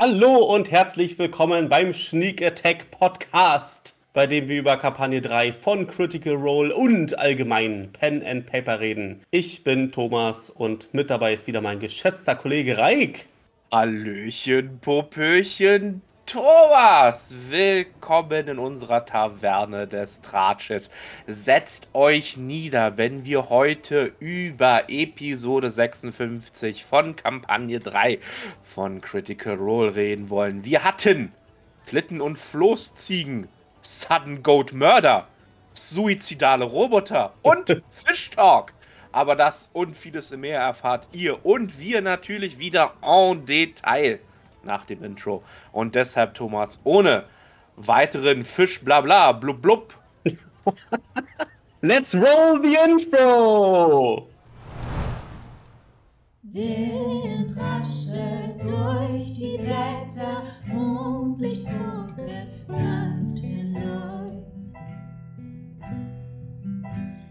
Hallo und herzlich willkommen beim Sneak Attack Podcast, bei dem wir über Kampagne 3 von Critical Role und allgemein Pen and Paper reden. Ich bin Thomas und mit dabei ist wieder mein geschätzter Kollege Reik. Hallöchen, Popöchen, Thomas! Willkommen in unserer Taverne des Tratsches. Setzt euch nieder, wenn wir heute über Episode 56 von Kampagne 3 von Critical Role reden wollen. Wir hatten Klitten- und Floßziegen, Sudden Goat Murder, suizidale Roboter und Fish Talk. Aber das und vieles mehr erfahrt ihr und wir natürlich wieder en Detail nach dem Intro. Und deshalb, Thomas, ohne weiteren Fisch, bla bla, blub blub. Let's roll the intro! Wind raschelt durch die Blätter, Mondlicht funkelt sanft hindurch.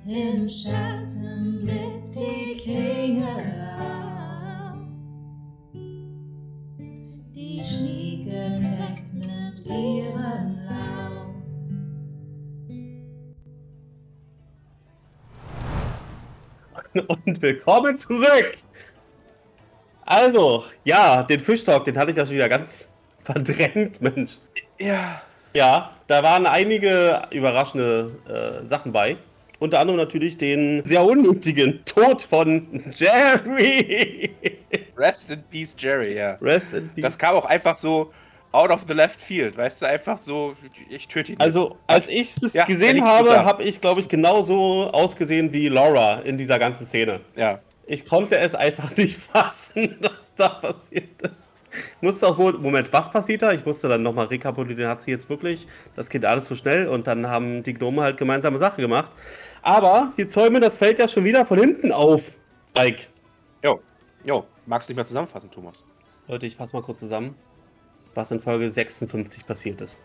Im Schatten bläst die Klinge auf. Und willkommen zurück! Also, ja, den Fischtalk, den hatte ich ja schon wieder ganz verdrängt, Mensch. Ja. Ja, da waren einige überraschende äh, Sachen bei. Unter anderem natürlich den sehr unnötigen Tod von Jerry. Rest in Peace, Jerry, ja. Rest in peace. Das kam auch einfach so out of the left field, weißt du, einfach so, ich töte ihn. also, jetzt. als ich das Ja, gesehen habe, habe ich, glaube ich, genauso ausgesehen wie Laura in dieser ganzen Szene. Ja. Ich konnte es einfach nicht fassen, was da passiert ist. Ich musste auch wohl, Moment, was passiert da? Ich musste dann nochmal rekapitulieren, hat sie jetzt wirklich, das geht alles so schnell und dann haben die Gnome halt gemeinsame Sache gemacht. Aber wir zäumen das Feld ja schon wieder von hinten auf, Mike. Jo, jo, magst du nicht mehr zusammenfassen, Thomas? Leute, ich fasse mal kurz zusammen, was in Folge 56 passiert ist.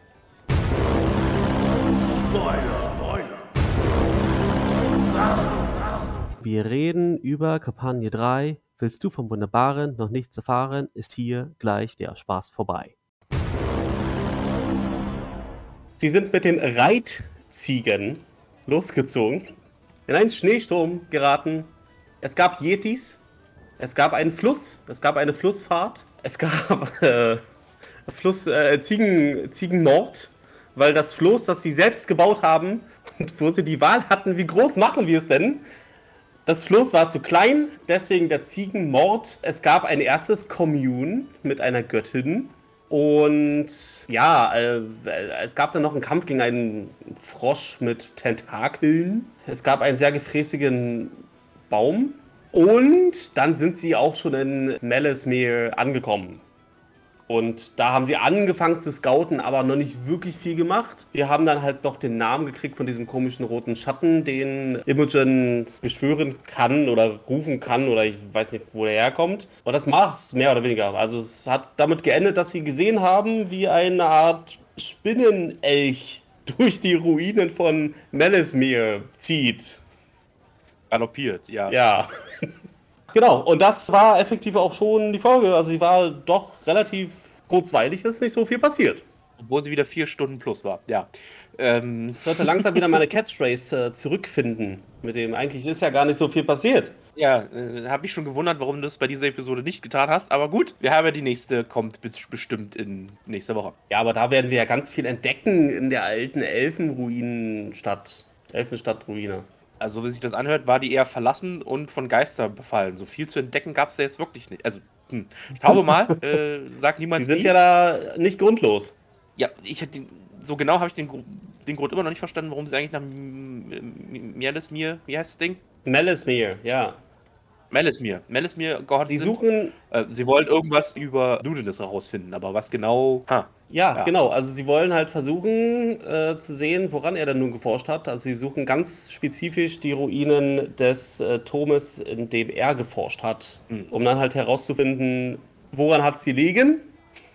Wir reden über Kampagne 3. Willst du vom Wunderbaren noch nichts erfahren, ist hier gleich der Spaß vorbei. Sie sind mit den Reitziegen losgezogen, in einen Schneesturm geraten. Es gab Yetis, es gab einen Fluss, es gab eine Flussfahrt, es gab äh, Fluss, äh, Ziegen, Ziegenmord, weil das Floß, das sie selbst gebaut haben und wo sie die Wahl hatten, wie groß machen wir es denn? Das Floß war zu klein, deswegen der Ziegenmord. Es gab ein erstes Commune mit einer Göttin. Und ja, äh, es gab dann noch einen Kampf gegen einen Frosch mit Tentakeln. Es gab einen sehr gefräßigen Baum. Und dann sind sie auch schon in Melismere angekommen. Und da haben sie angefangen zu scouten, aber noch nicht wirklich viel gemacht. Wir haben dann halt noch den Namen gekriegt von diesem komischen roten Schatten, den Imogen beschwören kann oder rufen kann oder ich weiß nicht, wo der herkommt. Und das macht's mehr oder weniger. Also es hat damit geendet, dass sie gesehen haben, wie eine Art Spinnenelch durch die Ruinen von Melismere zieht. Galoppiert, ja. Ja. Genau, und das war effektiv auch schon die Folge. Also sie war doch relativ kurzweilig, ist nicht so viel passiert. Obwohl sie wieder vier Stunden plus war, ja. Ähm, Ich sollte langsam wieder meine Catchphrase äh, zurückfinden. Mit dem eigentlich ist ja gar nicht so viel passiert. ja, äh, habe ich schon gewundert, warum du das bei dieser Episode nicht getan hast. Aber gut, wir haben ja die nächste, kommt be- bestimmt in nächster Woche. Ja, aber da werden wir ja ganz viel entdecken in der alten Elfenruinenstadt. Elfenstadtruine. Also, so wie sich das anhört, war die eher verlassen und von Geister befallen. So viel zu entdecken gab es da jetzt wirklich nicht. Also, hm. schauen wir mal. äh, sagt niemand. Sie sind nie. ja da nicht grundlos. Ja, ich hätte so genau habe ich den, den Grund immer noch nicht verstanden, warum sie eigentlich nach M- M- Melismere, wie heißt das Ding? Melismere, ja. Melismere. Melismere gehorcht Sie sind. suchen, Äh, sie wollen irgendwas über Ludenis herausfinden, aber was genau. Ha. ja, Ja. genau. Also sie wollen halt versuchen äh, zu sehen, woran er denn nun geforscht hat. Also sie suchen ganz spezifisch die Ruinen des äh, Turmes, in dem er geforscht hat, Hm. um dann halt herauszufinden, woran hat sie liegen.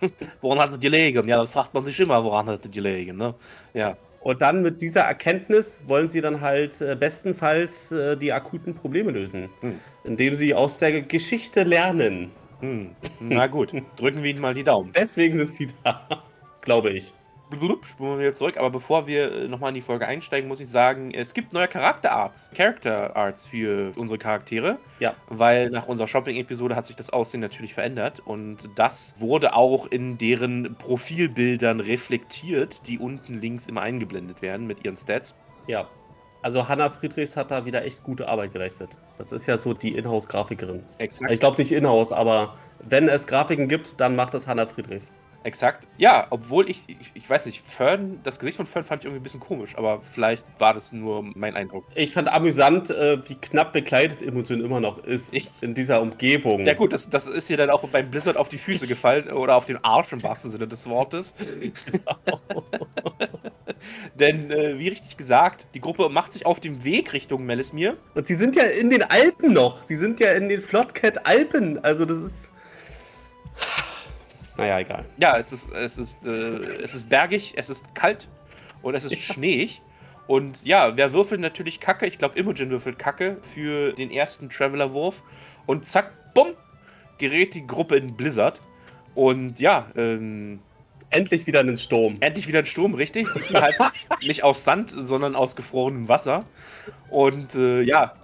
Woran hat es gelegen? Ja, das fragt man sich immer, woran hat es gelegen, ne? Ja. Und dann mit dieser Erkenntnis wollen sie dann halt äh, bestenfalls äh, die akuten Probleme lösen, Hm. indem sie aus der Geschichte lernen. Hm. Na gut, drücken wir ihnen mal die Daumen. Deswegen sind sie da, glaube ich. Blub, Spulen wir wieder zurück, aber bevor wir nochmal in die Folge einsteigen, muss ich sagen, es gibt neue Charakterarts, Character Arts für unsere Charaktere. Ja. Weil nach unserer Shopping-Episode hat sich das Aussehen natürlich verändert und das wurde auch in deren Profilbildern reflektiert, die unten links immer eingeblendet werden mit ihren Stats. Ja. Also Hannah Friedrichs hat da wieder echt gute Arbeit geleistet. Das ist ja so die Inhouse-Grafikerin. Exakt. Ich glaube nicht Inhouse, aber wenn es Grafiken gibt, dann macht das Hannah Friedrichs. Exakt. Ja, obwohl ich, ich, ich weiß nicht, Fern, das Gesicht von Fern fand ich irgendwie ein bisschen komisch, aber vielleicht war das nur mein Eindruck. Ich fand amüsant, äh, wie knapp bekleidet Imogen immer noch ist Ich- in dieser Umgebung. Ja gut, das, das ist ihr dann auch beim Blizzard auf die Füße gefallen oder auf den Arsch im wahrsten Sinne des Wortes. Denn, äh, wie richtig gesagt, die Gruppe macht sich auf dem Weg Richtung Melismere. Und sie sind ja in den Alpen noch. Sie sind ja in den Flotcat Alpen. Also das ist. Naja, egal. Ja, es ist, es ist, äh, es ist bergig, es ist kalt und es ist schneeig. Und ja, wer würfelt natürlich Kacke? Ich glaube, Imogen würfelt Kacke für den ersten Traveler-Wurf. Und zack, bumm, gerät die Gruppe in Blizzard. Und ja, ähm, Endlich wieder einen Sturm. endlich wieder ein Sturm, richtig? Halt nicht aus Sand, sondern aus gefrorenem Wasser. Und äh, ja,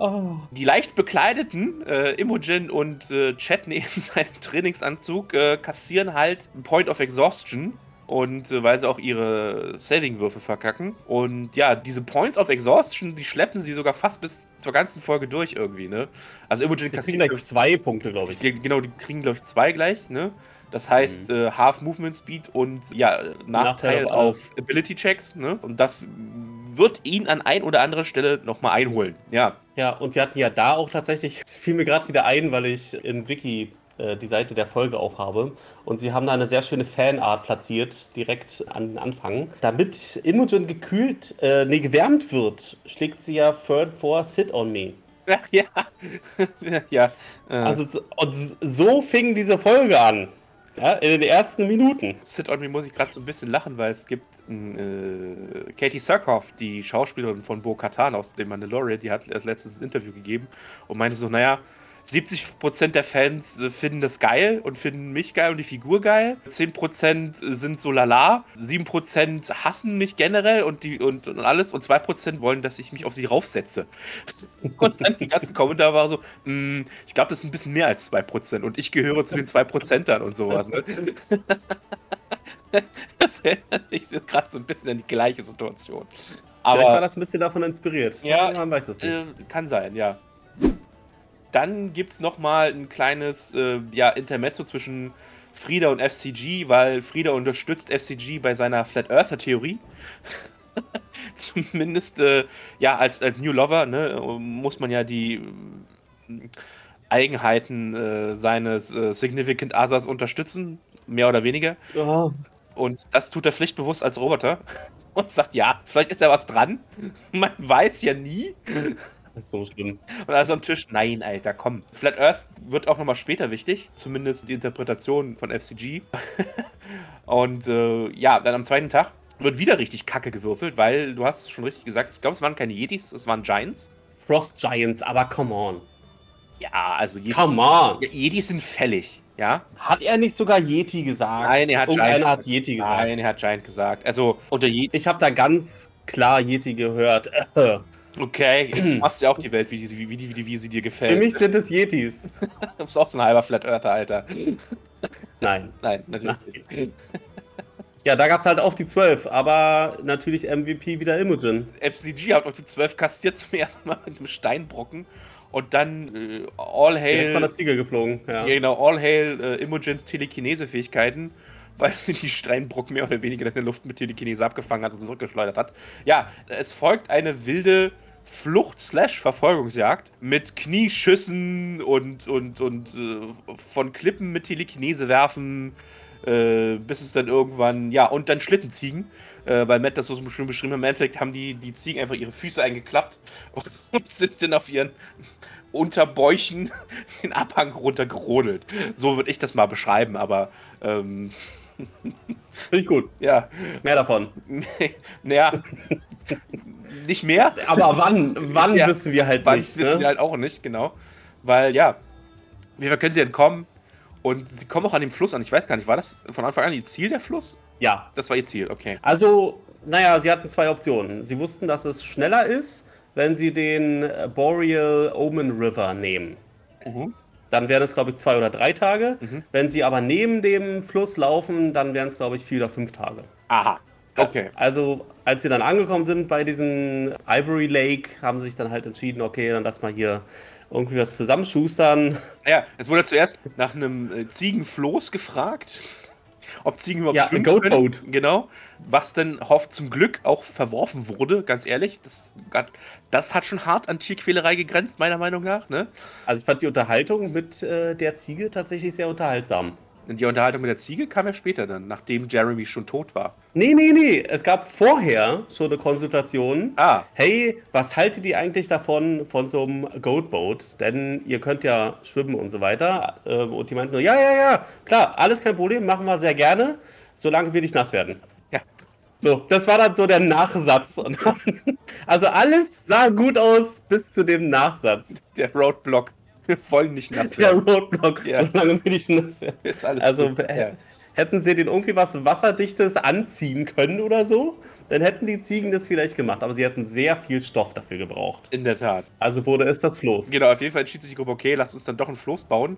die leicht bekleideten äh, Imogen und äh, Chetney in seinem Trainingsanzug äh, kassieren halt einen Point of Exhaustion. Und äh, weil sie auch ihre Saving-Würfe verkacken. Und ja, diese Points of Exhaustion, die schleppen sie sogar fast bis zur ganzen Folge durch irgendwie, ne? Also Imogen Wir kriegen kassiert gleich zwei Punkte, glaube ich. die, genau, die kriegen, glaube ich, zwei gleich, ne? Das heißt, äh, Half Movement Speed und ja, Nachteil Nachteil auf, auf Ability Checks, ne? Und das wird ihn an ein oder anderer Stelle nochmal einholen. Ja. Ja, und wir hatten ja da auch tatsächlich, es fiel mir gerade wieder ein, weil ich im Wiki äh, die Seite der Folge aufhabe. Und sie haben da eine sehr schöne Fanart platziert, direkt an den Anfang. Damit Imogen gekühlt, äh, nee, gewärmt wird, schlägt sie ja Fern vor, Sit on me. Ach, ja. ja. Äh, Also, so- und so fing diese Folge an. Ja, in den ersten Minuten. Sit on Me muss ich gerade so ein bisschen lachen, weil es gibt äh, Katie Sackhoff, die Schauspielerin von Bo Katan aus dem Mandalorian, die hat letztens ein Interview gegeben und meinte so, naja, 70% der Fans äh, finden das geil und finden mich geil und die Figur geil. 10% sind so lala. 7% hassen mich generell und, die, und, und alles. Und 2% wollen, dass ich mich auf sie raufsetze. Und dann die ganzen Kommentare waren so, "Mm, ich glaube, das ist ein bisschen mehr als 2%. Und ich gehöre zu den 2%ern und sowas. Ne? Das erinnert mich gerade so ein bisschen an die gleiche Situation. Vielleicht war Aber das ein bisschen davon inspiriert. Ja, man weiß es nicht. äh, kann sein, ja. Dann gibt es nochmal ein kleines äh, ja, Intermezzo zwischen Frieda und FCG, weil Frieda unterstützt FCG bei seiner Flat Earther Theorie. Zumindest äh, ja, als, als New Lover ne, muss man ja die äh, Eigenheiten äh, seines äh, Significant Others unterstützen, mehr oder weniger. Oh, Und das tut er pflichtbewusst als Roboter und sagt, ja, vielleicht ist da was dran. Man weiß ja nie. Ist so schlimm. Und also am Tisch, nein, Alter, komm. Flat Earth wird auch nochmal später wichtig, zumindest die Interpretation von FCG. und äh, ja, dann am zweiten Tag wird wieder richtig kacke gewürfelt, weil du hast schon richtig gesagt, ich glaube, es waren keine Yetis, es waren Giants. Frost Giants, aber come on. Ja, also Yetis, Come on. Yetis sind fällig, ja. Hat er nicht sogar Yeti gesagt? Nein, er hat Giant. hat Yeti gesagt. Nein, er hat Giant gesagt. Also unter Yeti, Ich habe da ganz klar Yeti gehört. Okay, du machst ja auch die Welt, wie, die, wie, die, wie, die, wie sie dir Für gefällt. mich sind es Yetis. Du bist auch so ein halber Flat Earther, Alter. Nein. Nein, natürlich nicht. Ja, da gab es halt auch die 12, aber natürlich MVP wieder Imogen. FCG hat auf die 12 kastiert zum ersten Mal mit einem Steinbrocken und dann äh, All Direkt von der Hail, Ziege geflogen. Ja. ja, genau, All Hail äh, Imogens Telekinese-Fähigkeiten, weil sie die Steinbrocken mehr oder weniger in der Luft mit Telekinese abgefangen hat und zurückgeschleudert hat. Ja, es folgt eine wilde Flucht-Verfolgungsjagd mit Knieschüssen und, und, und äh, von Klippen mit Telekinese werfen, äh, bis es dann irgendwann, ja, und dann Schlittenziegen, äh, weil Matt das so schön beschrieben hat. Im Endeffekt haben die, die Ziegen einfach ihre Füße eingeklappt und sind dann auf ihren Unterbäuchen den Abhang runtergerodelt. So würde ich das mal beschreiben, aber ähm, Finde ich gut. ja, Mehr davon. naja, nicht mehr. Aber wann? Wann Ja, wissen wir halt Wann nicht. wissen Ne? wir halt auch nicht, genau. Weil, ja, wir können sie entkommen Und sie kommen auch an dem Fluss an. Ich weiß gar nicht, war das von Anfang an ihr Ziel, der Fluss? Ja. Das war ihr Ziel, okay. Also, naja, sie hatten zwei Optionen. Sie wussten, dass es schneller ist, wenn sie den Boreal Omen River nehmen. Mhm. Dann wären es, glaube ich, zwei oder drei Tage. Mhm. Wenn sie aber neben dem Fluss laufen, dann wären es, glaube ich, vier oder fünf Tage. Aha. Okay. Also, als sie dann angekommen sind bei diesem Ivory Lake, haben sie sich dann halt entschieden, okay, dann lass mal hier irgendwie was zusammenschustern. Ja, es wurde zuerst nach einem äh, Ziegenfloß gefragt, ob Ziegen überhaupt Ja, schwimmen Goat. Boat. Genau. Was dann hoff, zum Glück auch verworfen wurde, ganz ehrlich. Das, hat- das hat schon hart an Tierquälerei gegrenzt, meiner Meinung nach. Ne? Also, ich fand die Unterhaltung mit äh, der Ziege tatsächlich sehr unterhaltsam. Und die Unterhaltung mit der Ziege kam ja später dann, nachdem Jeremy schon tot war. Nee, nee, nee. Es gab vorher schon eine Konsultation. Ah, Hey, was haltet ihr eigentlich davon, von so einem Goat Boat? Denn ihr könnt ja schwimmen und so weiter. Ähm, Und die meinten nur, ja, ja, ja, klar, alles kein Problem, machen wir sehr gerne, solange wir nicht nass werden. Ja. So, das war dann so der Nachsatz. Also alles sah gut aus bis zu dem Nachsatz. der Roadblock. Wir wollen nicht nass Der werden. Roadblock, Ja. solange wir nicht nass werden. Ist alles Also, gut. äh, ja. Hätten sie den irgendwie was Wasserdichtes anziehen können oder so, dann hätten die Ziegen das vielleicht gemacht. Aber sie hätten sehr viel Stoff dafür gebraucht. in der Tat. Also wurde es das Floß. Genau, auf jeden Fall entschied sich die Gruppe, okay, lass uns dann doch ein Floß bauen.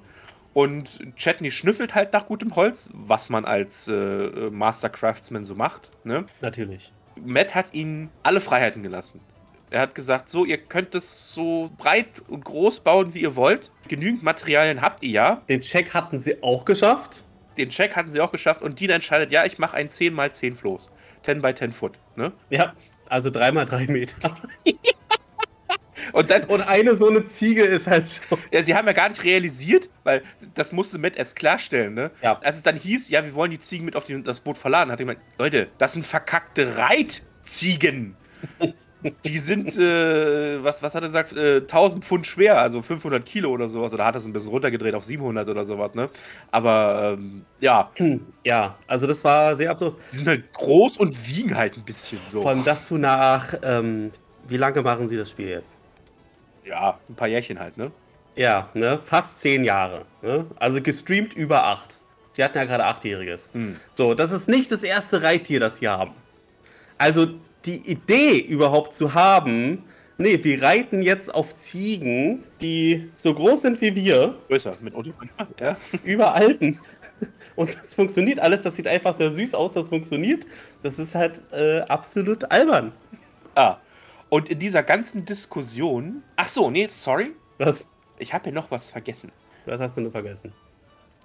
Und Chetney schnüffelt halt nach gutem Holz, was man als äh, äh, Master Craftsman so macht. Ne? Natürlich. Matt hat ihnen alle Freiheiten gelassen. Er hat gesagt, so, ihr könnt es so breit und groß bauen, wie ihr wollt. Genügend Materialien habt ihr ja. Den Check hatten sie auch geschafft. Den Check hatten sie auch geschafft und Dina entscheidet, ja, ich mache ein 10x10 Floß. 10 by 10 Foot. Ne? Ja. Also dreimal drei Meter. Und dann, Und eine so eine Ziege ist halt schon. Ja, sie haben ja gar nicht realisiert, weil das musste Matt erst klarstellen, ne? Ja. Als es dann hieß, ja, wir wollen die Ziegen mit auf die, das Boot verladen, hat er gemeint, Leute, das sind verkackte Reitziegen. Die sind, äh, was, was hat er gesagt, äh, 1000 Pfund schwer, also 500 Kilo oder sowas. Oder hat er es ein bisschen runtergedreht auf 700 oder sowas, ne? Aber, ähm, ja, Ja, also das war sehr absurd. die sind halt groß und wiegen halt ein bisschen so. Allem das du nach, ähm, wie lange machen sie das Spiel jetzt? ja, ein paar Jährchen halt, ne? Ja, ne, fast zehn Jahre. Ne? Also gestreamt über acht. Sie hatten ja gerade achtjähriges. Hm. So, das ist nicht das erste Reittier, das sie haben. Also die Idee überhaupt zu haben, nee, wir reiten jetzt auf Ziegen, die so groß sind wie wir, Größer, mit Auto. Ja. über Alpen. Und das funktioniert alles, das sieht einfach sehr süß aus, das funktioniert. Das ist halt äh, absolut albern. Ah. Und in dieser ganzen Diskussion. Ach so, nee, sorry. Was, Ich habe hier noch was vergessen. was hast du denn vergessen?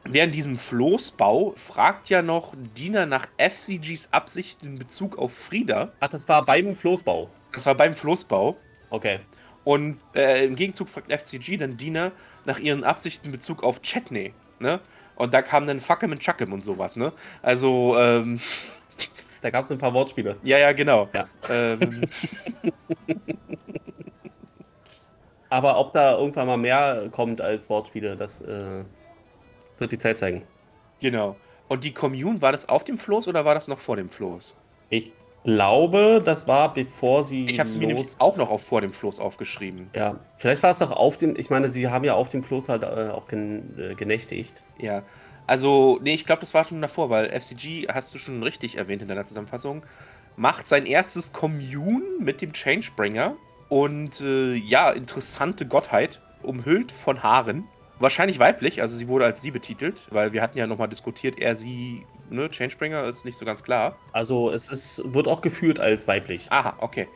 Während diesem Floßbau fragt ja noch Dina nach FCGs Absichten in Bezug auf Frieda. Ach, das war beim Floßbau. Das war beim Floßbau. Okay. Und äh, im Gegenzug fragt FCG dann Dina nach ihren Absichten in Bezug auf Chetney. Ne? Und da kam dann Fuckem und Chuckem und sowas. Ne? Also, ähm, Da gab es ein paar Wortspiele. ja, ja, genau. Ja. Ähm, Aber ob da irgendwann mal mehr kommt als Wortspiele, das äh, wird die Zeit zeigen. genau. Und die Commune, war das auf dem Floß oder war das noch vor dem Floß? Ich glaube, das war bevor sie Ich habe es mir nämlich auch noch auf vor dem Floß aufgeschrieben. Ja, vielleicht war es doch auf dem. Ich meine, sie haben ja auf dem Floß halt äh, auch gen, äh, genächtigt. Ja, also, nee, ich glaube, das war schon davor, weil FCG, hast du schon richtig erwähnt in deiner Zusammenfassung, macht sein erstes Commune mit dem Changebringer und äh, ja, interessante Gottheit, umhüllt von Haaren. Wahrscheinlich weiblich, also sie wurde als sie betitelt, weil wir hatten ja nochmal diskutiert, er, sie, ne, Changebringer ist nicht so ganz klar. Also es ist, wird auch geführt als weiblich. Aha, okay.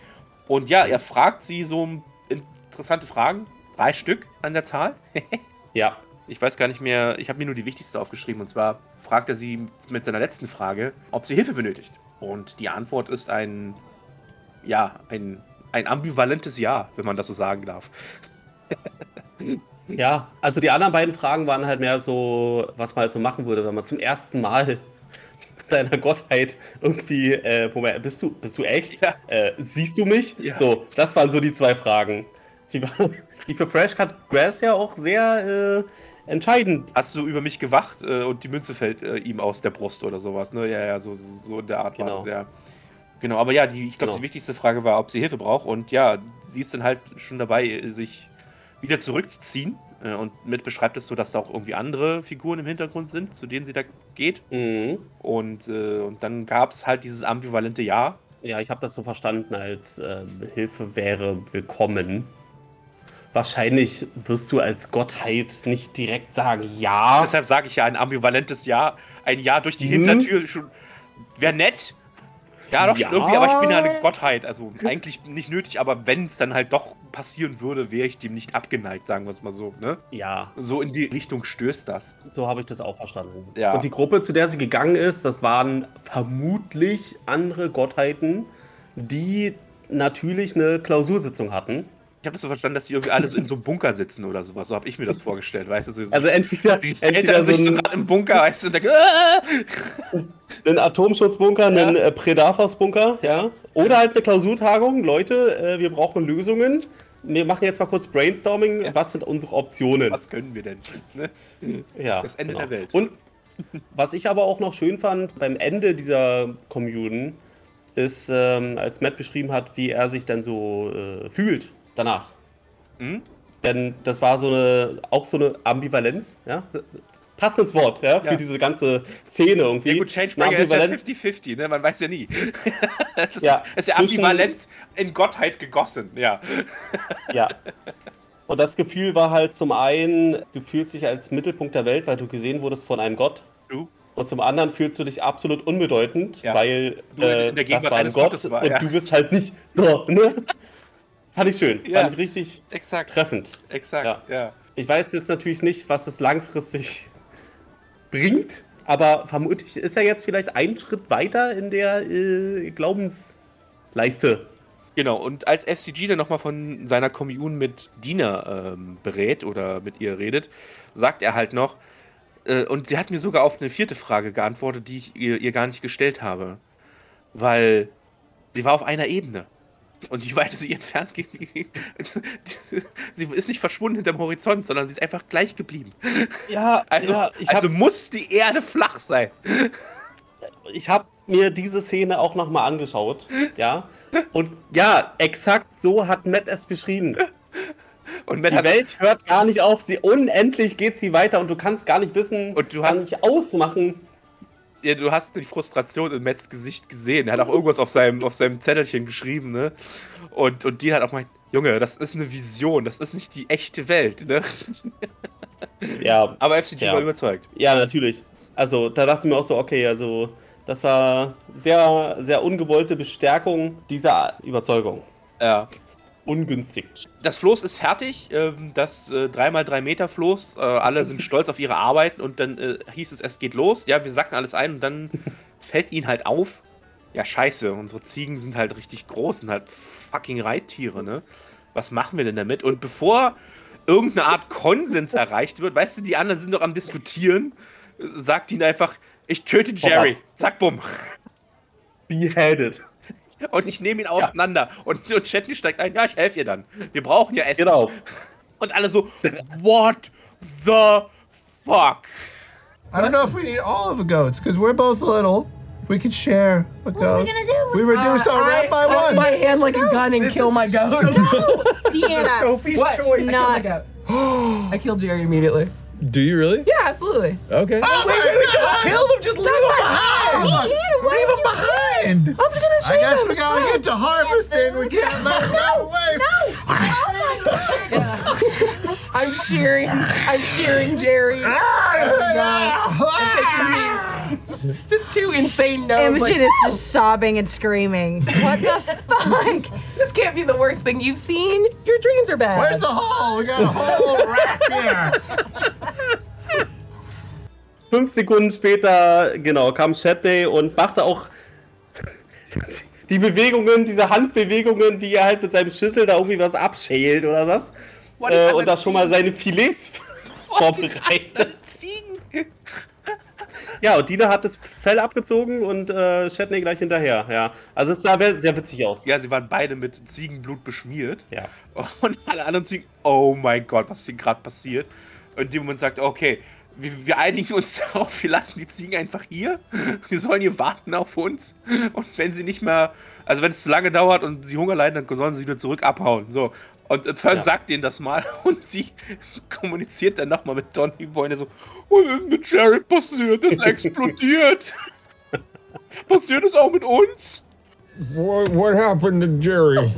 Und ja, er fragt sie so interessante Fragen, drei Stück an der Zahl. Ja. Ich weiß gar nicht mehr, ich habe mir nur die wichtigste aufgeschrieben. Und zwar fragt er sie mit seiner letzten Frage, ob sie Hilfe benötigt. Und die Antwort ist ein, ja, ein, ein ambivalentes Ja, wenn man das so sagen darf. Ja, also die anderen beiden Fragen waren halt mehr so, was man halt so machen würde, wenn man zum ersten Mal mit deiner Gottheit irgendwie, äh, Moment, bist du, bist du echt? Ja. Äh, siehst du mich? Ja. So, das waren so die zwei Fragen. Die, waren, die für Fresh Cut Grass ja auch sehr äh, entscheidend. Hast du über mich gewacht äh, und die Münze fällt äh, ihm aus der Brust oder sowas, ne? Ja, ja, so, so, so in der Art war Genau. das, ja. Genau, aber ja, die, ich glaube, Genau. die wichtigste Frage war, ob sie Hilfe braucht. Und ja, sie ist dann halt schon dabei, sich wieder zurückzuziehen. Äh, Und mit beschreibt es so, dass da auch irgendwie andere Figuren im Hintergrund sind, zu denen sie da geht. Mhm. Und, äh, und dann gab es halt dieses ambivalente Ja. Ja, ich habe das so verstanden, als ähm, Hilfe wäre willkommen. Wahrscheinlich wirst du als Gottheit nicht direkt sagen, ja. Deshalb sage ich ja ein ambivalentes Ja. Ein Ja durch die Mhm. Hintertür schon. Wäre nett. Ja, doch, Ja. irgendwie, aber ich bin ja eine Gottheit. Also eigentlich nicht nötig, aber wenn es dann halt doch passieren würde, wäre ich dem nicht abgeneigt, sagen wir es mal so. Ne? Ja, So in die Richtung stößt das. so habe ich das auch verstanden. Ja. Und die Gruppe, zu der sie gegangen ist, das waren vermutlich andere Gottheiten, die natürlich eine Klausursitzung hatten. Ich habe das so verstanden, dass die irgendwie alle so in so einem Bunker sitzen oder sowas. So habe ich mir das vorgestellt, weißt du? So, Also entweder, die entweder Eltern sich so gerade im Bunker, weißt du, und denken, "Ah!" einen Atomschutzbunker, einen äh, Predators-Bunker, ja. Oder halt eine Klausurtagung. Leute, äh, wir brauchen Lösungen. Wir machen jetzt mal kurz Brainstorming. Ja. Was sind unsere Optionen? was können wir denn? Ne? Ja, Das Ende der Welt. Und was ich aber auch noch schön fand beim Ende dieser Commune, ist, ähm, als Matt beschrieben hat, wie er sich dann so äh, fühlt danach. Hm? Denn das war so eine, auch so eine Ambivalenz, ja. Passendes Wort, ja, für Ja. diese ganze Szene irgendwie. Ja gut, Changebringer ist ja Ambivalenz. 50-50, ne? Man weiß ja nie. das Ja, ist ja Ambivalenz in Gottheit gegossen, ja. Ja. Und das Gefühl war halt zum einen, du fühlst dich als Mittelpunkt der Welt, weil du gesehen wurdest von einem Gott. Du? Und zum anderen fühlst du dich absolut unbedeutend, Ja. weil Du in- äh, in der das Gegenwart war ein eines Gott Gottes war, und ja. du bist halt nicht so, ne? Fand ich schön. Ja. Fand ich richtig Exakt. treffend. Exakt, Ja. ja. Ich weiß jetzt natürlich nicht, was es langfristig bringt, aber vermutlich ist er jetzt vielleicht einen Schritt weiter in der äh, Glaubensleiste. Genau, und als FCG dann nochmal von seiner Commune mit Dina ähm, berät oder mit ihr redet, sagt er halt noch, äh, und sie hat mir sogar auf eine vierte Frage geantwortet, die ich ihr, ihr gar nicht gestellt habe. Weil sie war auf einer Ebene. Und je weiter sie entfernt geht, sie ist nicht verschwunden hinterm Horizont, sondern sie ist einfach gleich geblieben. Ja, Also, ja also habe muss die Erde flach sein. ich hab mir diese Szene auch nochmal angeschaut. Ja. Und ja, exakt so hat Matt es beschrieben. Und Matt Die Welt hört gar nicht auf, sie unendlich geht sie weiter und du kannst gar nicht wissen, Und du gar hast- nicht ausmachen. Ja, du hast die Frustration in Matts Gesicht gesehen. Er hat auch irgendwas auf seinem, auf seinem Zettelchen geschrieben, ne? Und, und die hat auch gemeint, Junge, das ist eine Vision, das ist nicht die echte Welt, ne? Ja, Aber FCG Ja. war überzeugt. ja, natürlich. Also da dachte ich mir auch so, okay, also das war sehr, sehr ungewollte Bestärkung dieser Überzeugung. Ja. Ungünstig. Das Floß ist fertig, ähm, das äh, 3x3 Meter Floß. Äh, alle sind stolz auf ihre Arbeiten und dann äh, hieß es, es geht los. Ja, wir sacken alles ein und dann fällt ihnen halt auf, ja, scheiße, unsere Ziegen sind halt richtig groß, sind halt fucking Reittiere, ne? Was machen wir denn damit? Und bevor irgendeine Art Konsens erreicht wird, weißt du, die anderen sind doch am Diskutieren, äh, sagt ihnen einfach, ich töte Jerry. Zack, bumm. Beheaded. Und ich nehme ihn auseinander. Und, und Chetney steigt ein, ja, ich helfe ihr dann. Wir brauchen ja Essen. Genau. Und alle so, what the fuck? I don't know if we need all of the goats because we're both little. We could share a goat. gonna do? We reduced our rep by Put one. my hand like a gun and kill my goat. Deanna, Sophie's what? choice. I Not- killed my goat. I killed Jerry immediately. Do you really? Yeah, absolutely. Okay. Oh my God! Kill them! Just leave them behind! Deanna, why Leave would them you behind! I'm just gonna I shoot guess him. we it's gotta fine. get to harvesting. We can't let them go away. Oh I'm shearing. I'm shearing Jerry. Ah! Ah! I'm taking meat. Just two insane no's. Imogen Like, is just sobbing and screaming. What the fuck? this can't be the worst thing you've seen. Your dreams are bad. Where's the hole? We got a whole rack here. Fünf Sekunden später, genau, kam Shatney und machte auch die Bewegungen, diese Handbewegungen, wie er halt mit seinem Schüssel da irgendwie was abschält oder was. Die Äh, und da schon mal seine Filets vorbereitet. Ziegen. Ja, und Dina hat das Fell abgezogen und äh, Shatney gleich hinterher. Ja, also es sah sehr witzig aus. Ja, sie waren beide mit Ziegenblut beschmiert. Ja. Und alle anderen Ziegen, oh mein Gott, was hier gerade passiert. Und in dem Moment sagt, okay, wir, wir einigen uns darauf, wir lassen die Ziegen einfach hier. Die sollen hier warten auf uns. Und wenn sie nicht mehr, also wenn es zu lange dauert und sie Hunger leiden, dann sollen sie wieder zurück abhauen. So, Und äh, Fern Ja. sagt denen das mal und sie kommuniziert dann nochmal mit Donny Boy, der so, was ist mit Jerry passiert? Das explodiert. passiert es auch mit uns? What, what happened to Jerry?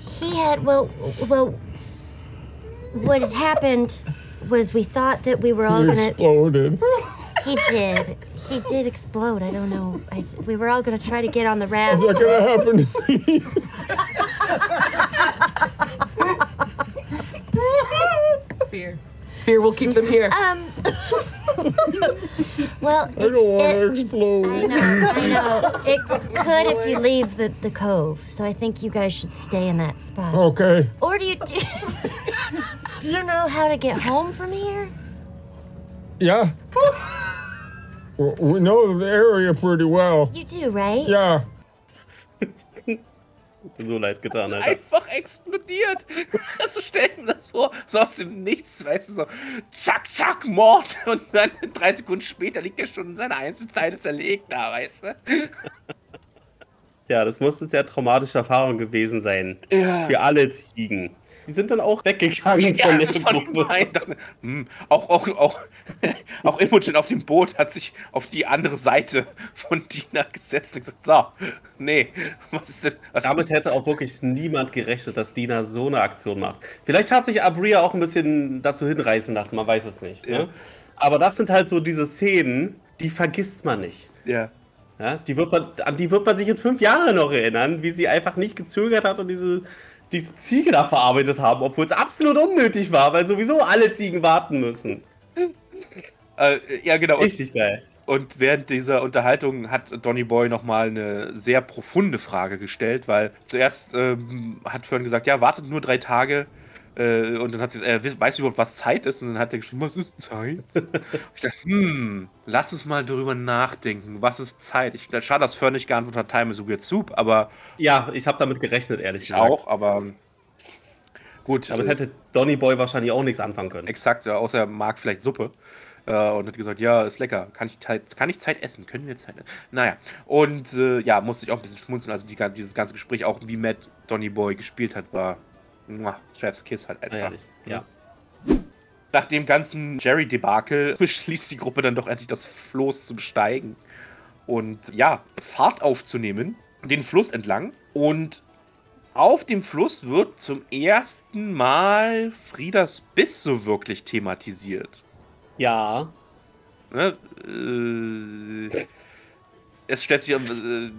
He had well, well. What had happened was we thought that we were all He gonna. exploded. He did. He did explode. I don't know. I, we were all gonna try to get on the Is raft. that gonna happen to me? Fear. Fear will keep them here. Um. well, I don't want it- to I explode. know. I know. It could if you leave the, the cove. So I think you guys should stay in that spot. Okay. Or do you do, do you know how to get home from here? Yeah. We know the area pretty well. You do, right? Yeah. So leid getan, Alter. Einfach explodiert. Also stell mir das vor, so aus dem Nichts, weißt du, so zack, zack, Mord. Und dann drei Sekunden später liegt er schon in seiner Einzelzeile zerlegt da, weißt du? Ja, das muss eine sehr traumatische Erfahrung gewesen sein. Ja. Für alle Ziegen. Die sind dann auch weggegangen Ja, von also der von Gruppe. dachte, hm, auch, auch, auch, auch Imogen auf dem Boot hat sich auf die andere Seite von Dina gesetzt und gesagt, so, nee, was ist denn, was Damit hätte auch wirklich niemand gerechnet, dass Dina so eine Aktion macht. Vielleicht hat sich Abria auch ein bisschen dazu hinreißen lassen, man weiß es nicht. Ja. Ne? Aber das sind halt so diese Szenen, die vergisst man nicht. ja. Ja, die wird man, an die wird man sich in fünf Jahren noch erinnern, wie sie einfach nicht gezögert hat und diese, diese Ziege da verarbeitet haben, obwohl es absolut unnötig war, weil sowieso alle Ziegen warten müssen. Äh, ja, genau. Und, Richtig geil. und während dieser Unterhaltung hat Donny Boy nochmal eine sehr profunde Frage gestellt, weil zuerst ähm, hat Fern gesagt, ja, wartet nur drei Tage. Äh, und dann hat sie, äh, weißt du überhaupt, was Zeit ist? Und dann hat er geschrieben, was ist Zeit? ich dachte, hm, lass uns mal darüber nachdenken. Was ist Zeit? Ich, schade, dass Fern nicht geantwortet hat, Time is a weird soup, aber Ja, ich habe damit gerechnet, ehrlich ich gesagt. auch, aber gut. Damit äh, hätte Donny Boy wahrscheinlich auch nichts anfangen können. Exakt, ja, außer er mag vielleicht Suppe. Äh, und hat gesagt, ja, ist lecker. Kann ich, Zeit- kann ich Zeit essen? Können wir Zeit essen? Naja. Und äh, ja, musste ich auch ein bisschen schmunzeln. Also die, dieses ganze Gespräch, auch wie Matt Donny Boy gespielt hat, war Chef's Kiss halt einfach. ehrlich. Ja. Nach dem ganzen Jerry-Debakel beschließt die Gruppe dann doch endlich das Floß zu besteigen und ja, Fahrt aufzunehmen, den Fluss entlang. Und auf dem Fluss wird zum ersten Mal Friedas Biss so wirklich thematisiert. Ja. Ne? Äh, es stellt sich, äh,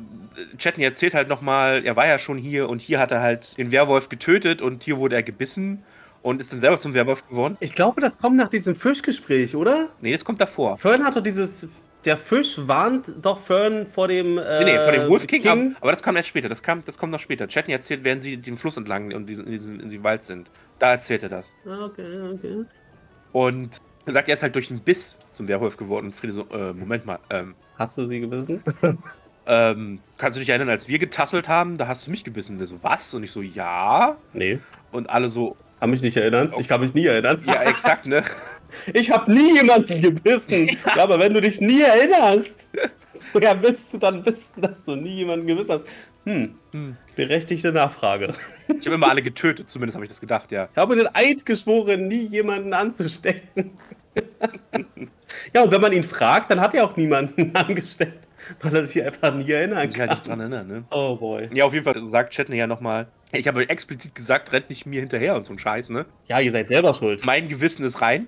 Chetney erzählt halt nochmal, er war ja schon hier und hier hat er halt den Werwolf getötet und hier wurde er gebissen und ist dann selber zum Werwolf geworden. Ich glaube, das kommt nach diesem Fischgespräch, oder? Nee, das kommt davor. Fern hat doch dieses. Der Fisch warnt doch Fern vor dem. Äh, Nee, nee, von dem Wolf King, King. ab, aber das kam erst später. Das, kam, das kommt noch später. Chetney erzählt, während sie den Fluss entlang und diesen, in, diesen, in den Wald sind. Da erzählt er das. Ah, Okay, okay. Und er sagt, er ist halt durch einen Biss zum Werwolf geworden. Und Friede so, äh, Moment mal, ähm, Hast du sie gewissen? ähm, kannst du dich erinnern, als wir getasselt haben, da hast du mich gebissen. Der so, was? Und ich so, ja. nee. Und alle so, Kann mich nicht erinnern. Ich kann mich nie erinnern. ja, exakt, ne? Ich habe nie jemanden gebissen. Ja. aber wenn du dich nie erinnerst, woher willst du dann wissen, dass du nie jemanden gebissen hast? Hm, Hm. berechtigte Nachfrage. Ich habe immer alle getötet, zumindest habe ich das gedacht, ja. Ich habe den Eid geschworen, nie jemanden anzustecken. ja, und wenn man ihn fragt, dann hat er auch niemanden angesteckt, weil er sich einfach nie erinnern Kann sich kann. halt nicht dran erinnern, ne? Oh boy. Ja, auf jeden Fall sagt Chetney ja nochmal, ich habe explizit gesagt, rennt nicht mir hinterher und so ein Scheiß, ne? Ja, ihr seid selber schuld. Mein Gewissen ist rein.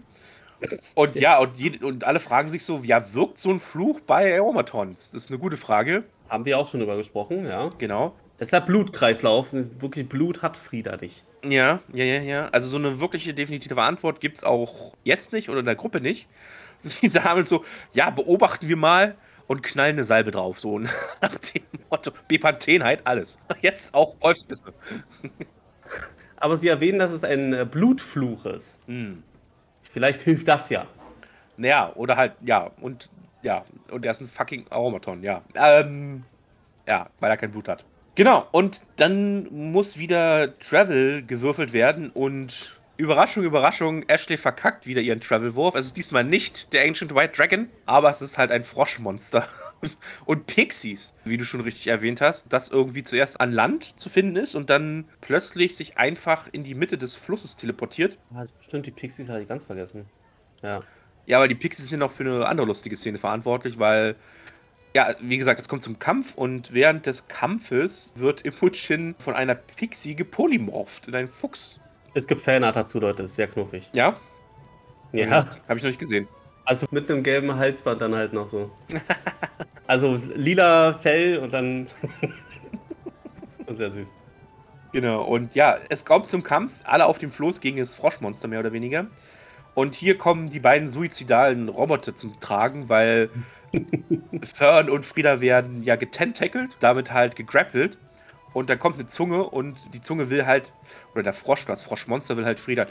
Und ja, und, jede, und alle fragen sich so, ja, wirkt so ein Fluch bei Aromatons? Das ist eine gute Frage. Haben wir auch schon drüber gesprochen, ja. Genau. Es ist der Blutkreislauf. Wirklich Blut hat Frieda nicht. Ja, ja, ja, ja. Also so eine wirkliche definitive Antwort gibt es auch jetzt nicht oder in der Gruppe nicht. Sie sagen so, ja, beobachten wir mal und knallen eine Salbe drauf. So nach dem Motto, Bepanthen halt alles. Jetzt auch Wolfsbisse. Aber sie erwähnen, dass es ein äh, Blutfluch ist. Hm. Vielleicht hilft das ja. Naja, oder halt, ja, und ja, und er ist ein fucking Aromaton, ja. Ähm, ja, weil er kein Blut hat. Genau, und dann muss wieder Travel gewürfelt werden und Überraschung, Überraschung, Ashley verkackt wieder ihren Travel-Wurf. Es ist diesmal nicht der Ancient White Dragon, aber es ist halt ein Froschmonster. und Pixies, wie du schon richtig erwähnt hast, das irgendwie zuerst an Land zu finden ist und dann plötzlich sich einfach in die Mitte des Flusses teleportiert. Ah, stimmt, die Pixies hatte ich ganz vergessen. Ja. Ja, aber die Pixies sind noch für eine andere lustige Szene verantwortlich, weil, ja, wie gesagt, es kommt zum Kampf und während des Kampfes wird Imogen von einer Pixie gepolymorpht in einen Fuchs. Es gibt Fanart dazu, Leute, das ist sehr knuffig. Ja? Ja. Habe ich noch nicht gesehen. Also mit einem gelben Halsband dann halt noch so. Also lila Fell und dann. und sehr süß. Genau, und ja, es kommt zum Kampf, alle auf dem Floß gegen das Froschmonster, mehr oder weniger. Und hier kommen die beiden suizidalen Roboter zum Tragen, weil Fern und Frieda werden ja getentacelt, damit halt gegrappelt. Und dann kommt eine Zunge und die Zunge will halt, oder der Frosch, das Froschmonster will halt Frieda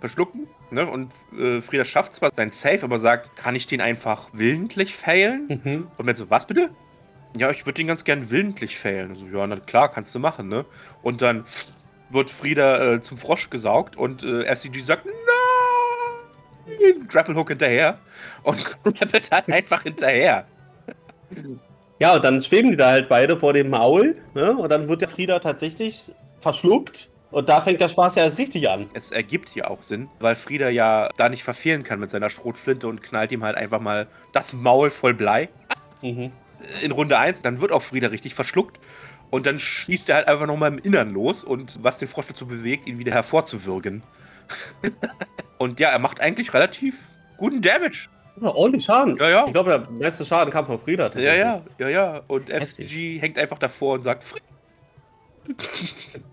verschlucken. Ne? Und äh, Frieda schafft zwar sein Safe, aber sagt, kann ich den einfach willentlich failen? Mhm. Und wenn so, was bitte? Ja, ich würde den ganz gern willentlich failen. Also, ja, na klar, kannst du machen, ne? Und dann wird Frieda äh, zum Frosch gesaugt und äh, FCG sagt, nein! Grapplehook hinterher und grappelt halt einfach hinterher. Ja, und dann schweben die da halt beide vor dem Maul. Ne? Und dann wird der Frieda tatsächlich verschluckt. Und da fängt der Spaß ja erst richtig an. Es ergibt hier auch Sinn, weil Frieda ja da nicht verfehlen kann mit seiner Schrotflinte und knallt ihm halt einfach mal das Maul voll Blei. Mhm. in Runde 1, dann wird auch Frieda richtig verschluckt. Und dann schießt er halt einfach nochmal im Innern los und was den Frosch dazu bewegt, ihn wieder hervorzuwürgen. und ja, er macht eigentlich relativ guten Damage. Ja, ordentlich Schaden. Ja, ja. Ich glaube, der meiste Schaden kam von Frieda Ja, tatsächlich. ja, ja, ja. Und Heftig. FCG hängt einfach davor und sagt, Frieda.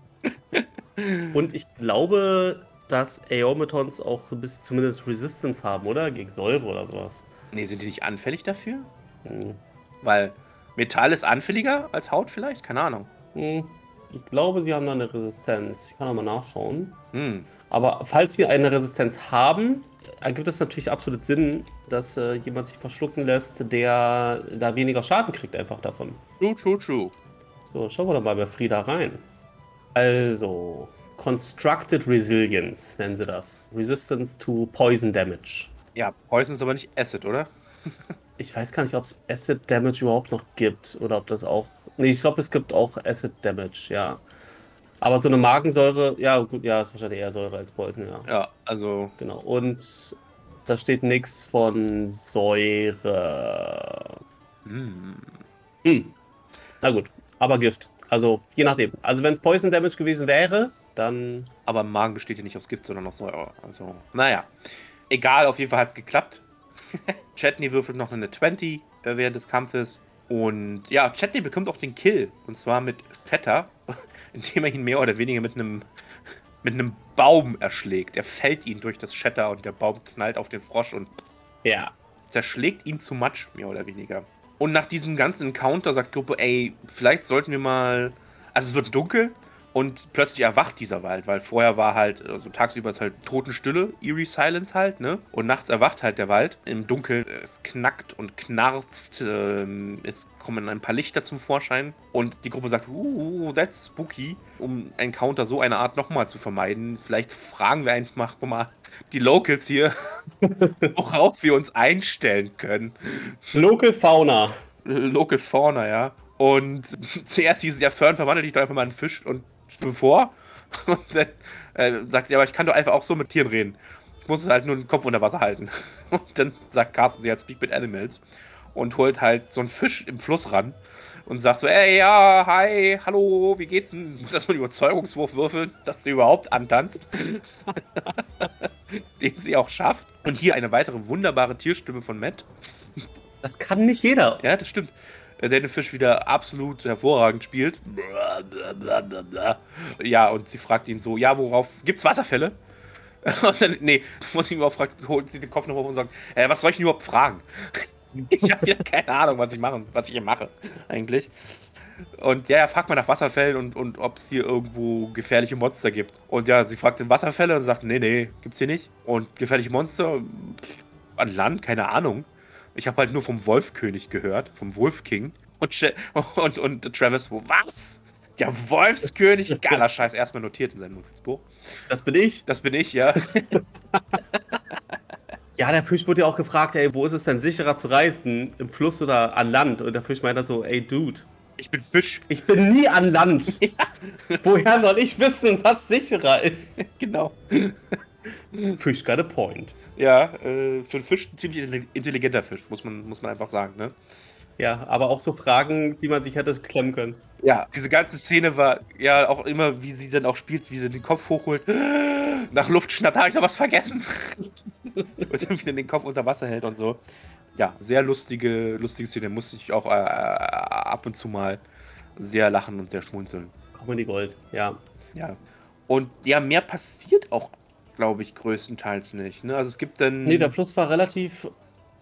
Und ich glaube, dass Aeometons auch so bis zumindest Resistance haben, oder? Gegen Säure oder sowas. Nee, sind die nicht anfällig dafür? Hm. Weil Metall ist anfälliger als Haut vielleicht? Keine Ahnung. Hm. Ich glaube, sie haben da eine Resistenz. Ich kann auch mal nachschauen. Hm. Aber falls sie eine Resistenz haben, ergibt es natürlich absolut Sinn, dass äh, jemand sich verschlucken lässt, der da weniger Schaden kriegt einfach davon. True, true, true. So, schauen wir doch mal bei Frieda rein. Also, Constructed Resilience nennen sie das. Resistance to Poison Damage. Ja, Poison ist aber nicht Acid, oder? Ich weiß gar nicht, ob es Acid Damage überhaupt noch gibt oder ob das auch. Nee, ich glaube, es gibt auch Acid Damage, ja. Aber so eine Magensäure, ja, gut, ja, ist wahrscheinlich eher Säure als Poison, ja. Ja, also Genau. Und da steht nichts von Säure. hm. Hm. Na gut, aber Gift. Also, je nachdem. Also, wenn es Poison Damage gewesen wäre, dann. Aber im Magen besteht ja nicht aus Gift, sondern aus Säure. Also, naja. Egal, auf jeden Fall hat es geklappt. Chetney würfelt noch eine 20 äh, während des Kampfes. Und ja, Chetney bekommt auch den Kill. Und zwar mit Shatter, indem er ihn mehr oder weniger mit einem mit einem Baum erschlägt. Er fällt ihn durch das Shatter und der Baum knallt auf den Frosch und Ja. zerschlägt ihn zu Matsch, mehr oder weniger. Und nach diesem ganzen Encounter sagt Gruppe, ey, vielleicht sollten wir mal. Also es wird dunkel und plötzlich erwacht dieser Wald, weil vorher war halt, also tagsüber ist halt Totenstille, Eerie Silence halt, ne? Und nachts erwacht halt der Wald im Dunkeln. Es knackt und knarzt, ähm, es kommen ein paar Lichter zum Vorschein und die Gruppe sagt, uh, that's spooky. Um Encounter so eine Art nochmal zu vermeiden, vielleicht fragen wir einfach mal die Locals hier, worauf wir uns einstellen können. Local Fauna. Local Fauna, ja. Und zuerst hieß es ja, Fern, verwandle dich doch einfach mal in einen Fisch und schwimm vor. Und dann äh, sagt sie, aber ich kann doch einfach auch so mit Tieren reden. Ich muss halt nur den Kopf unter Wasser halten. Und dann sagt Carsten, sie hat Speak with Animals und holt halt so einen Fisch im Fluss ran und sagt so, ey, ja, hi, hallo, wie geht's denn? Ich muss erstmal einen Überzeugungswurf würfeln, dass du überhaupt antanzt. Den sie auch schafft. Und hier eine weitere wunderbare Tierstimme von Matt. Das kann nicht jeder. Ja, das stimmt. Äh, Der den Fisch wieder absolut hervorragend spielt. Ja, und sie fragt ihn so, ja, worauf gibt's Wasserfälle? Und dann, nee, muss ich auch fragen, holt sie den Kopf noch hoch und sagt, äh, was soll ich denn überhaupt fragen? Ich habe ja keine Ahnung, was ich machen, was ich hier mache, eigentlich. Und ja, er fragt mal nach Wasserfällen und, und ob es hier irgendwo gefährliche Monster gibt. Und ja, sie fragt den Wasserfälle und sagt, nee, nee, gibt's hier nicht. Und gefährliche Monster an Land, keine Ahnung. Ich habe halt nur vom Wolfkönig gehört, vom Wolf King. Und, und, und Travis, so, was? Der Wolfskönig? Geiler Scheiß, erstmal notiert in seinem Notizbuch. Das bin ich. Das bin ich, ja. Ja, der Fisch wurde ja auch gefragt, ey, wo ist es denn sicherer zu reisen? Im Fluss oder an Land? Und der Fisch meint dann so, ey, Dude, Ich bin Fisch. ich bin nie an Land. Woher soll ich wissen, was sicherer ist? Genau. Fish got a point. Ja, äh, für einen Fisch ein ziemlich intelli- intelligenter Fisch, muss man, muss man einfach sagen, ne? Ja, aber auch so Fragen, die man sich hätte klemmen können. Ja, diese ganze Szene war ja auch immer, wie sie dann auch spielt, wie sie den Kopf hochholt. Nach Luft schnappt, habe ich noch was vergessen. und dann wieder den Kopf unter Wasser hält und so. Ja, sehr lustige, lustige Szene. Musste ich auch äh, ab und zu mal sehr lachen und sehr schmunzeln. Comedy Gold, ja. Ja. Und ja, mehr passiert auch, glaube ich, größtenteils nicht. Ne? Also es gibt dann. Nee, der Fluss war relativ,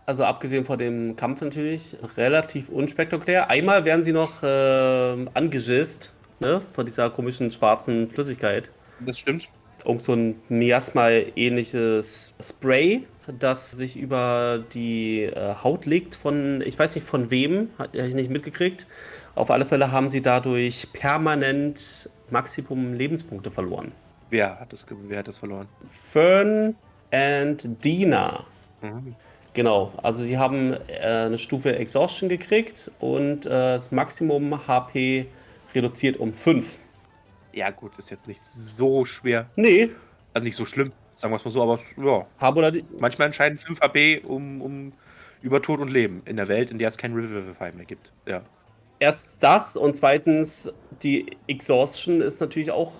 also abgesehen von dem Kampf natürlich, relativ unspektakulär. Einmal werden sie noch äh, angegisst, ne, von dieser komischen schwarzen Flüssigkeit. das stimmt. Irgend so ein Miasma-ähnliches Spray, das sich über die äh, Haut legt von, ich weiß nicht von wem, habe ich nicht mitgekriegt. Auf alle Fälle haben sie dadurch permanent Maximum Lebenspunkte verloren. Wer hat das, wer hat das verloren? Fern and Dina. Mhm. Genau, also sie haben äh, eine Stufe Exhaustion gekriegt und äh, das Maximum HP reduziert um 5. Ja, gut, ist jetzt nicht so schwer. Nee, Also nicht so schlimm, sagen wir es mal so, aber ja. habe oder die, Manchmal entscheiden 5 HP um, um über Tod und Leben in der Welt, in der es kein Revivify mehr gibt. Ja. erst das und zweitens die Exhaustion ist natürlich auch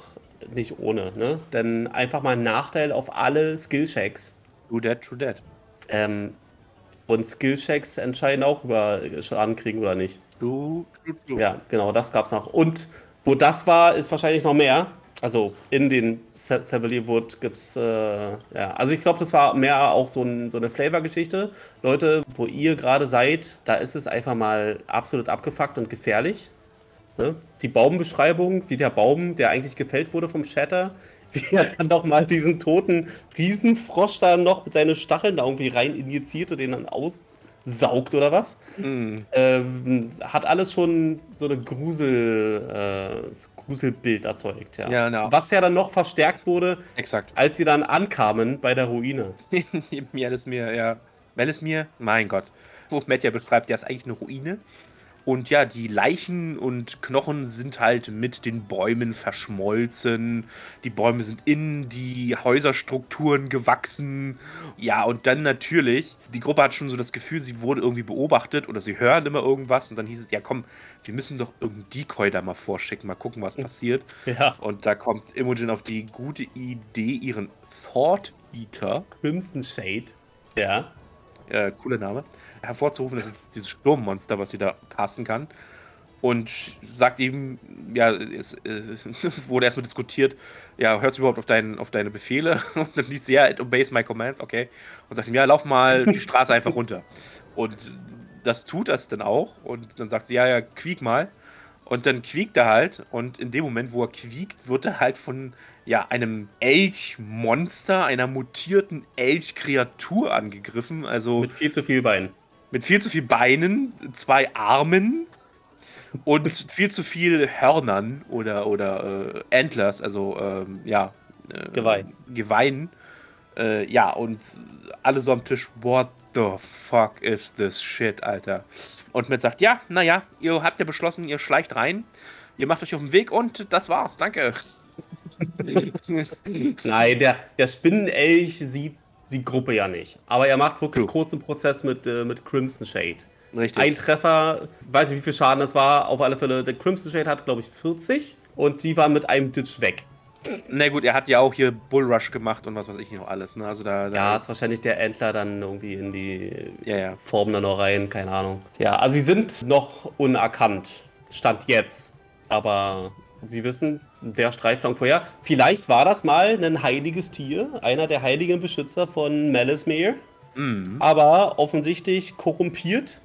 nicht ohne, ne? Denn einfach mal ein Nachteil auf alle Skillchecks. True that, true that. Ähm, und Skillchecks entscheiden auch über Schaden kriegen oder nicht. True, true, true. Ja, genau, das gab's noch. Und wo das war, ist wahrscheinlich noch mehr. Also in den Seville Wood gibt's, äh, ja, also ich glaube, das war mehr auch so, ein, so eine Flavor-Geschichte. Leute, wo ihr gerade seid, da ist es einfach mal absolut abgefuckt und gefährlich. Ne? Die Baumbeschreibung, wie der Baum, der eigentlich gefällt wurde vom Shatter, wie er dann doch mal diesen toten Riesenfrosch da noch mit seinen Stacheln da irgendwie rein injiziert und den dann aussaugt oder was. Mhm. Ähm, hat alles schon so eine Grusel, äh, Gruselbild erzeugt, ja. Ja, na. Was ja dann noch verstärkt wurde, Exakt. als sie dann ankamen bei der Ruine. mir es mir, ja. Wenn es mir, mein Gott. Wo Matt ja beschreibt, ja, ist eigentlich eine Ruine. Und ja, die Leichen und Knochen sind halt mit den Bäumen verschmolzen. Die Bäume sind in die Häuserstrukturen gewachsen. Ja, und dann natürlich, die Gruppe hat schon so das Gefühl, sie wurde irgendwie beobachtet oder sie hören immer irgendwas. Und dann hieß es, ja komm, wir müssen doch irgendein Decoy da mal vorschicken, mal gucken, was passiert. Ja. Und da kommt Imogen auf die gute Idee, ihren Thought Eater Crimson Shade. Ja. Äh, cooler Name, hervorzurufen. Das ist dieses Sturmmonster, was sie da casten kann. Und sagt ihm, ja, es, es, wurde erstmal diskutiert, ja, hörst du überhaupt auf, dein, auf deine Befehle? Und dann liest sie, ja, it obeys my commands, okay. Und sagt ihm, ja, lauf mal die Straße einfach runter. Und das tut das dann auch. Und dann sagt sie, ja, ja, quiek mal. Und dann quiekt er halt. Und in dem Moment, wo er quiekt, wird er halt von ja, einem Elchmonster, einer mutierten Elchkreatur angegriffen. Also Mit viel zu viel Bein. mit viel zu viel Beinen, zwei Armen und viel zu viel Hörnern oder, oder äh, Antlers, also ähm, ja. Äh, Geweih. Geweihen. Äh, ja, und alle so am Tisch, what the fuck is this shit, Alter? Und Matt sagt, ja, naja, ihr habt ja beschlossen, ihr schleicht rein, ihr macht euch auf den Weg und das war's, danke. Nein, der, der Spinnenelch sieht die Gruppe ja nicht. Aber er macht wirklich True. kurzen Prozess mit, äh, mit Crimson Shade. Richtig. Ein Treffer, weiß nicht, wie viel Schaden das war. Auf alle Fälle, der Crimson Shade hat, glaube ich, 40 und die war mit einem Ditch weg. Na gut, er hat ja auch hier Bullrush gemacht und was weiß ich noch alles, ne? Also da, da Ja, ist wahrscheinlich der Entler dann irgendwie in die ja, ja. Form da noch rein, keine Ahnung. Ja, also sie sind noch unerkannt. Stand jetzt. Aber sie wissen, der streift irgendwo her. Vielleicht war das mal ein heiliges Tier, einer der heiligen Beschützer von Melismere. Mhm. Aber offensichtlich korrumpiert,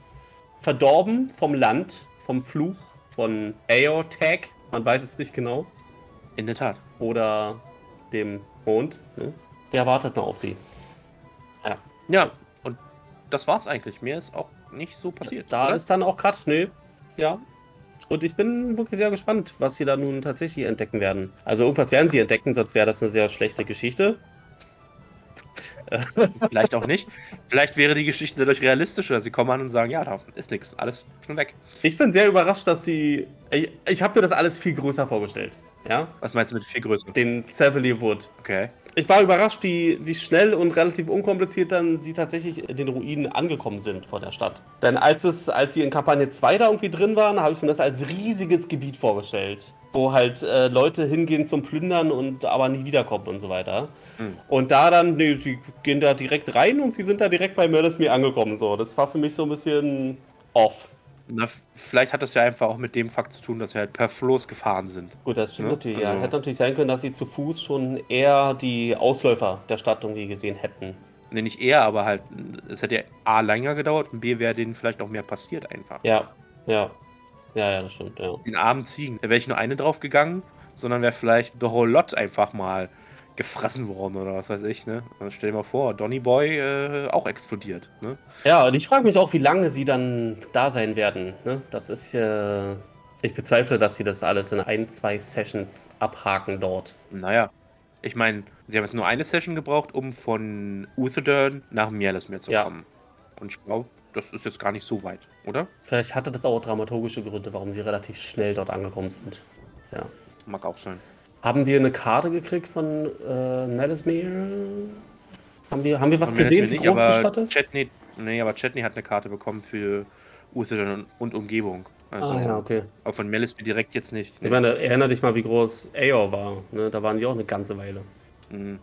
verdorben vom Land, vom Fluch von Aeotag. Man weiß es nicht genau. In der Tat. Oder dem Mond. Ne? Der wartet noch auf sie. Ja. Ja, und das war's eigentlich. Mehr ist auch nicht so passiert. Da oder? ist dann auch Cut, nee. Ja. Und ich bin wirklich sehr gespannt, was sie da nun tatsächlich entdecken werden. Also irgendwas werden sie entdecken, sonst wäre das eine sehr schlechte Geschichte. Vielleicht auch nicht. Vielleicht wäre die Geschichte dadurch realistischer. Sie kommen an und sagen, ja, da ist nichts, alles schon weg. Ich bin sehr überrascht, dass sie. Ich, ich habe mir das alles viel größer vorgestellt. Ja? Was meinst du mit viel größer? Den Savily Wood. Okay. Ich war überrascht, wie, wie schnell und relativ unkompliziert dann sie tatsächlich in den Ruinen angekommen sind vor der Stadt. Denn als, es, als sie in Kampagne 2 da irgendwie drin waren, habe ich mir das als riesiges Gebiet vorgestellt. Wo halt äh, Leute hingehen zum Plündern und aber nie wiederkommen und so weiter. Hm. Und da dann, nee, sie gehen da direkt rein und sie sind da direkt bei Murdersmere angekommen. So. Das war für mich so ein bisschen off. Na, vielleicht hat das ja einfach auch mit dem Fakt zu tun, dass wir halt per Floß gefahren sind. Gut, das stimmt Ja, natürlich. Ja, also- hätte natürlich sein können, dass sie zu Fuß schon eher die Ausläufer der Stadt irgendwie gesehen hätten. Ne, nicht eher, aber halt, es hätte ja A länger gedauert und B wäre denen vielleicht auch mehr passiert einfach. Ja, ja. Ja, ja, das stimmt, ja. Den armen Ziegen. Da wäre ich nur eine draufgegangen, sondern wäre vielleicht The Whole Lot einfach mal gefressen worden oder was weiß ich, ne? Also stell dir mal vor, Donny Boy äh, auch explodiert, ne? Ja, und ich frage mich auch, wie lange sie dann da sein werden. Ne? Das ist ja. Ich bezweifle, dass sie das alles in ein, zwei Sessions abhaken dort. Naja, ich meine, sie haben jetzt nur eine Session gebraucht, um von Utherdurn nach Mielesmere zu Ja. kommen. Und ich glaube, das ist jetzt gar nicht so weit, oder? Vielleicht hatte das auch dramaturgische Gründe, warum sie relativ schnell dort angekommen sind. Ja. Mag auch sein. Haben wir eine Karte gekriegt von äh, Melismere? Haben wir, haben wir was Haben wir gesehen, jetzt wie groß die Stadt ist? Chetney, nee, aber Chetney hat eine Karte bekommen für Utherdurn und, Umgebung. Also, ah ja, okay. Aber von Melismere direkt jetzt nicht. Ich meine, erinnere dich mal, wie groß Aor war. Ne? Da waren die auch eine ganze Weile. Mhm.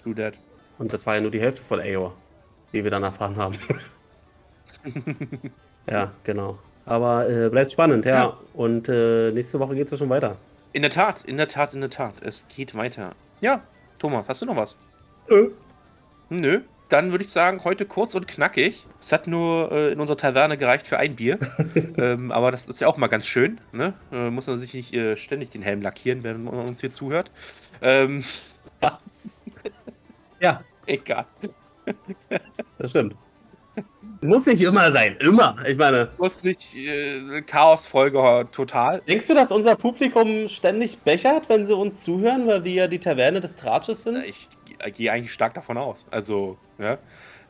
True that. Und das war ja nur die Hälfte von Aor, wie wir dann erfahren haben. ja, genau. Aber äh, bleibt spannend, ja. Ja. Und äh, nächste Woche geht es ja schon weiter. In der Tat, in der Tat, in der Tat. Es geht weiter. Ja, Thomas, hast du noch was? Äh. Nö. Dann würde ich sagen, heute kurz und knackig. Es hat nur äh, in unserer Taverne gereicht für ein Bier. ähm, aber das ist ja auch mal ganz schön. Ne? Äh, muss man sich nicht äh, ständig den Helm lackieren, wenn man uns hier zuhört. Ähm, Was? ja, egal. das stimmt. Muss nicht immer sein, immer. Ich meine, Muss nicht äh, Chaos-Folge total. denkst du, dass unser Publikum ständig bechert, wenn sie uns zuhören, weil wir ja die Taverne des Tratsches sind? Ich ge- gehe eigentlich stark davon aus. Also, ja.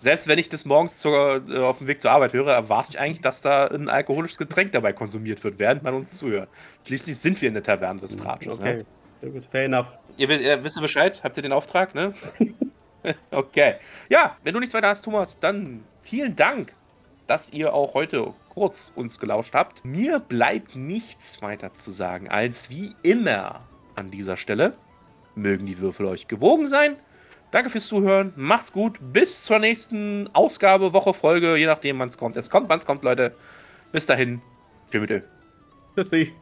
Selbst wenn ich das morgens zur, äh, auf dem Weg zur Arbeit höre, erwarte ich eigentlich, dass da ein alkoholisches Getränk dabei konsumiert wird, während man uns zuhört. Schließlich sind wir in der Taverne des Tratsches. Okay, Ne? sehr gut. Fair enough. Ihr, ihr wisst ihr Bescheid? Habt ihr den Auftrag, ne? okay. Ja, wenn du nichts weiter hast, Thomas, dann vielen Dank, dass ihr auch heute kurz uns gelauscht habt. Mir bleibt nichts weiter zu sagen, als wie immer an dieser Stelle. Mögen die Würfel euch gewogen sein. Danke fürs Zuhören. Macht's gut. Bis zur nächsten Ausgabe, Woche, Folge, je nachdem, wann es kommt. Es kommt, wann es kommt, Leute. Bis dahin. Tschüss mit Ö. Tschüssi.